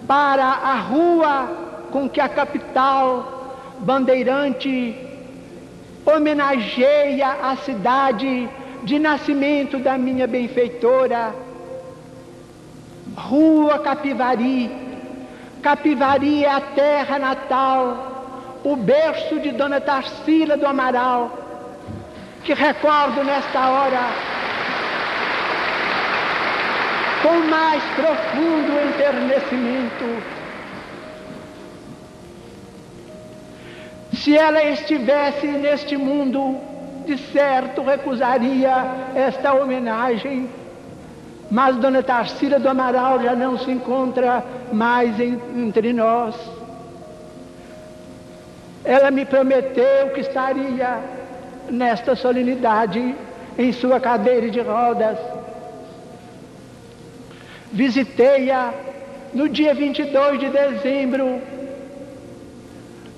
para a rua com que a capital bandeirante homenageia a cidade de nascimento da minha benfeitora, Rua Capivari, Capivari é a terra natal, o berço de Dona Tarsila do Amaral, que recordo nesta hora com mais profundo enternecimento. Se ela estivesse neste mundo, de certo recusaria esta homenagem. Mas Dona Tarsila do Amaral já não se encontra mais em, entre nós. Ela me prometeu que estaria nesta solenidade em sua cadeira de rodas. Visitei-a no dia 22 de dezembro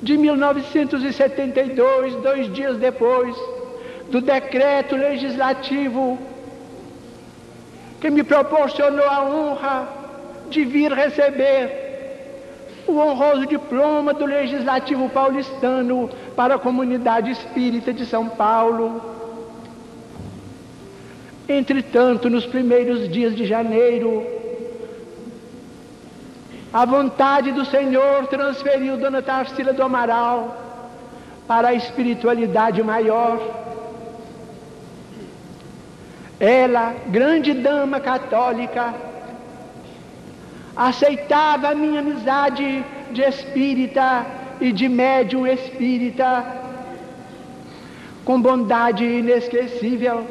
de 1972, dois dias depois do decreto legislativo que me proporcionou a honra de vir receber o honroso diploma do Legislativo paulistano para a comunidade espírita de São Paulo. Entretanto, nos primeiros dias de janeiro, a vontade do Senhor transferiu Dona Tarsila do Amaral para a espiritualidade maior. Ela, grande dama católica, aceitava a minha amizade de espírita e de médium espírita com bondade inesquecível.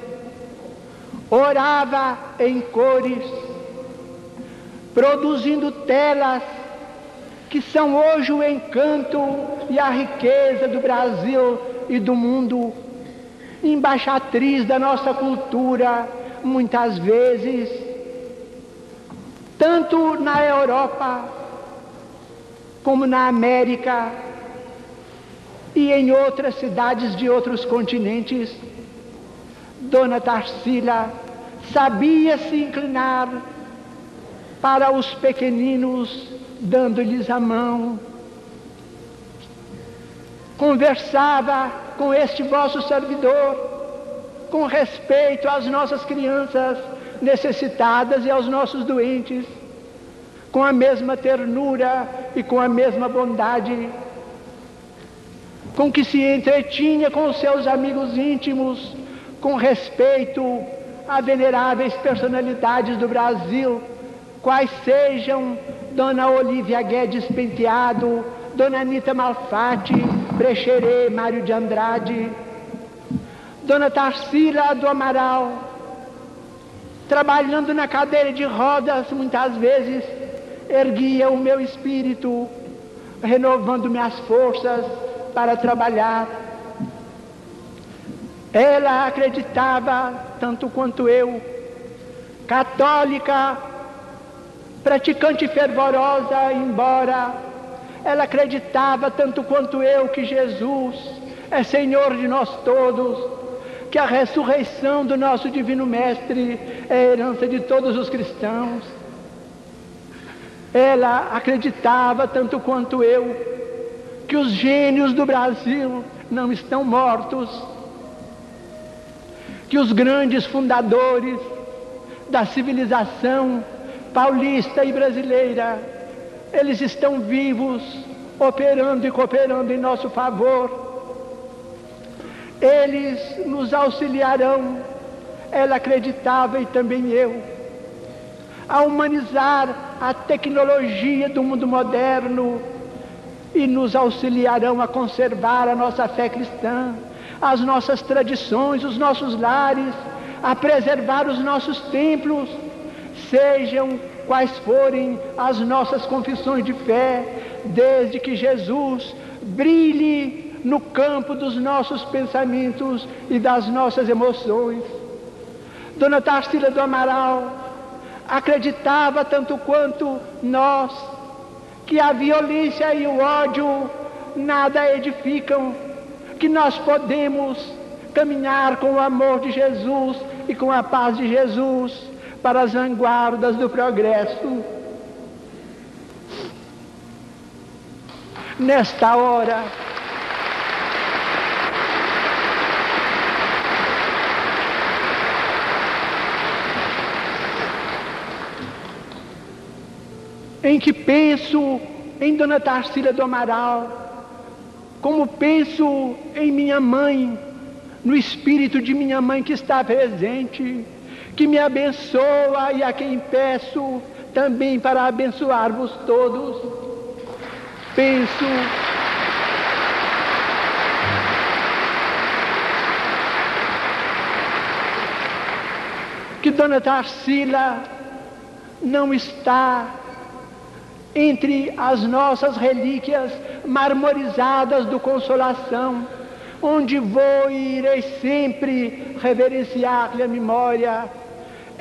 Orava em cores, produzindo telas que são hoje o encanto e a riqueza do Brasil e do mundo, embaixatriz da nossa cultura, muitas vezes tanto na Europa como na América e em outras cidades de outros continentes, Dona Tarsila sabia se inclinar para os pequeninos, dando-lhes a mão. Conversava com este vosso servidor com respeito às nossas crianças necessitadas e aos nossos doentes, com a mesma ternura e com a mesma bondade, com que se entretinha com os seus amigos íntimos, com respeito a veneráveis personalidades do Brasil, quais sejam Dona Olívia Guedes Penteado, Dona Anita Malfatti, Brecheret, Mário de Andrade, Dona Tarsila do Amaral, trabalhando na cadeira de rodas, muitas vezes erguia o meu espírito, renovando minhas forças para trabalhar. Ela acreditava, tanto quanto eu, católica, praticante fervorosa, embora ela acreditava, tanto quanto eu, que Jesus é Senhor de nós todos, que a ressurreição do nosso Divino Mestre é herança de todos os cristãos. Ela acreditava, tanto quanto eu, que os gênios do Brasil não estão mortos, que os grandes fundadores da civilização paulista e brasileira, eles estão vivos, operando e cooperando em nosso favor. Eles nos auxiliarão, ela acreditava e também eu, a humanizar a tecnologia do mundo moderno e nos auxiliarão a conservar a nossa fé cristã, as nossas tradições, os nossos lares, a preservar os nossos templos, sejam quais forem as nossas confissões de fé, desde que Jesus brilhe no campo dos nossos pensamentos e das nossas emoções. Dona Tarsila do Amaral acreditava tanto quanto nós que a violência e o ódio nada edificam, que nós podemos caminhar com o amor de Jesus e com a paz de Jesus para as vanguardas do progresso. Nesta hora, em que penso em Dona Tarsila do Amaral, como penso em minha mãe, no espírito de minha mãe que está presente, que me abençoa e a quem peço também para abençoar-vos todos. Penso. Que Dona Tarsila não está entre as nossas relíquias marmorizadas do Consolação, onde vou e irei sempre reverenciar-lhe a memória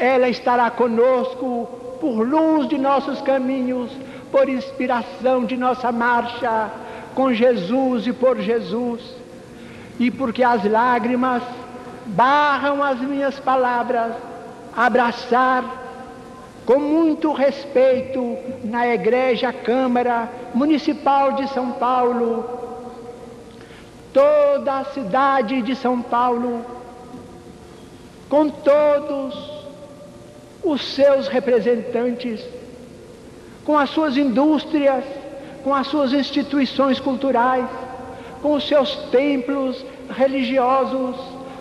ela estará conosco por luz de nossos caminhos, por inspiração de nossa marcha, com Jesus e por Jesus. E porque as lágrimas barram as minhas palavras, abraçar com muito respeito na Igreja Câmara Municipal de São Paulo, toda a cidade de São Paulo, com todos os seus representantes, com as suas indústrias, com as suas instituições culturais, com os seus templos religiosos,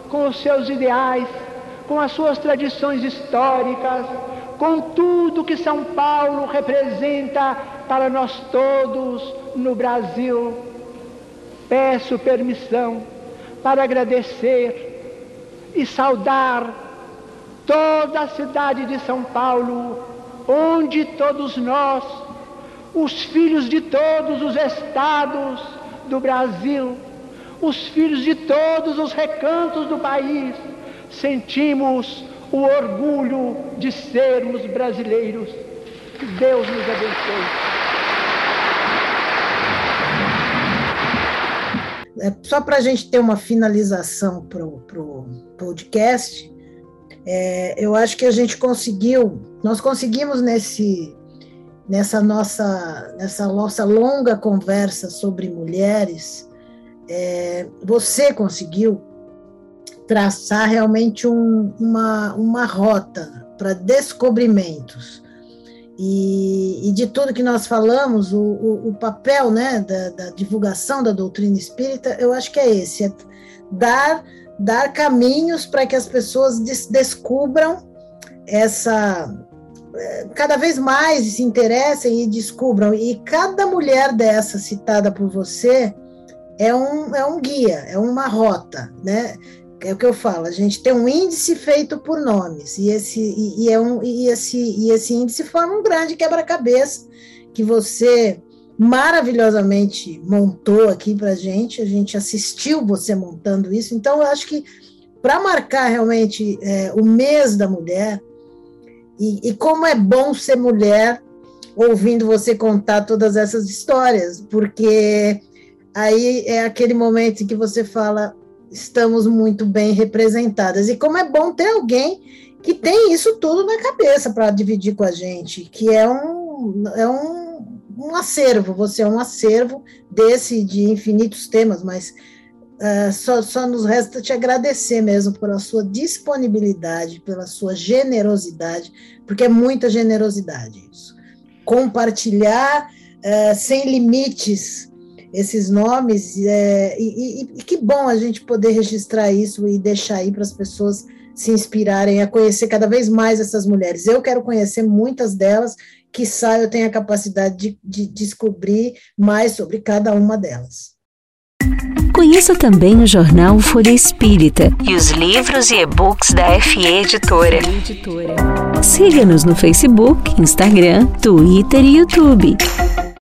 com os seus ideais, com as suas tradições históricas, com tudo que São Paulo representa para nós todos no Brasil. Peço permissão para agradecer e saudar toda a cidade de São Paulo, onde todos nós, os filhos de todos os estados do Brasil, os filhos de todos os recantos do país, sentimos o orgulho de sermos brasileiros. Que Deus nos abençoe. É, só para a gente ter uma finalização para o podcast, é, eu acho que a gente conseguiu, nós conseguimos nesse, nessa, nossa, nessa nossa longa conversa sobre mulheres, é, você conseguiu traçar realmente um, uma, uma rota para descobrimentos. E, e, de tudo que nós falamos, o, o, o papel né, da, da, divulgação da doutrina espírita, eu acho que é esse: é dar, dar caminhos para que as pessoas des, descubram essa. É, cada vez mais se interessem e descubram. E cada mulher dessa citada por você é um, é um guia, é uma rota, né? é o que eu falo, a gente tem um índice feito por nomes, e esse, e, e é um, e esse, e esse índice forma um grande quebra-cabeça que você maravilhosamente montou aqui para gente, a gente assistiu você montando isso, então eu acho que para marcar realmente é, o mês da mulher, e, e como é bom ser mulher ouvindo você contar todas essas histórias, porque aí é aquele momento em que você fala, estamos muito bem representadas. E como é bom ter alguém que tem isso tudo na cabeça para dividir com a gente, que é um, é um, um acervo, você é um acervo desse de infinitos temas, mas uh, só, só nos resta te agradecer mesmo pela sua disponibilidade, pela sua generosidade, porque é muita generosidade isso. Compartilhar uh, sem limites esses nomes, é, e, e, e, que bom a gente poder registrar isso e deixar aí para as pessoas se inspirarem a conhecer cada vez mais essas mulheres. Eu quero conhecer muitas delas, que eu tenho a capacidade de, de descobrir mais sobre cada uma delas. Conheça também o jornal Folha Espírita e os livros e e-books da FE Editora. Siga-nos no Facebook, Instagram, Twitter e YouTube.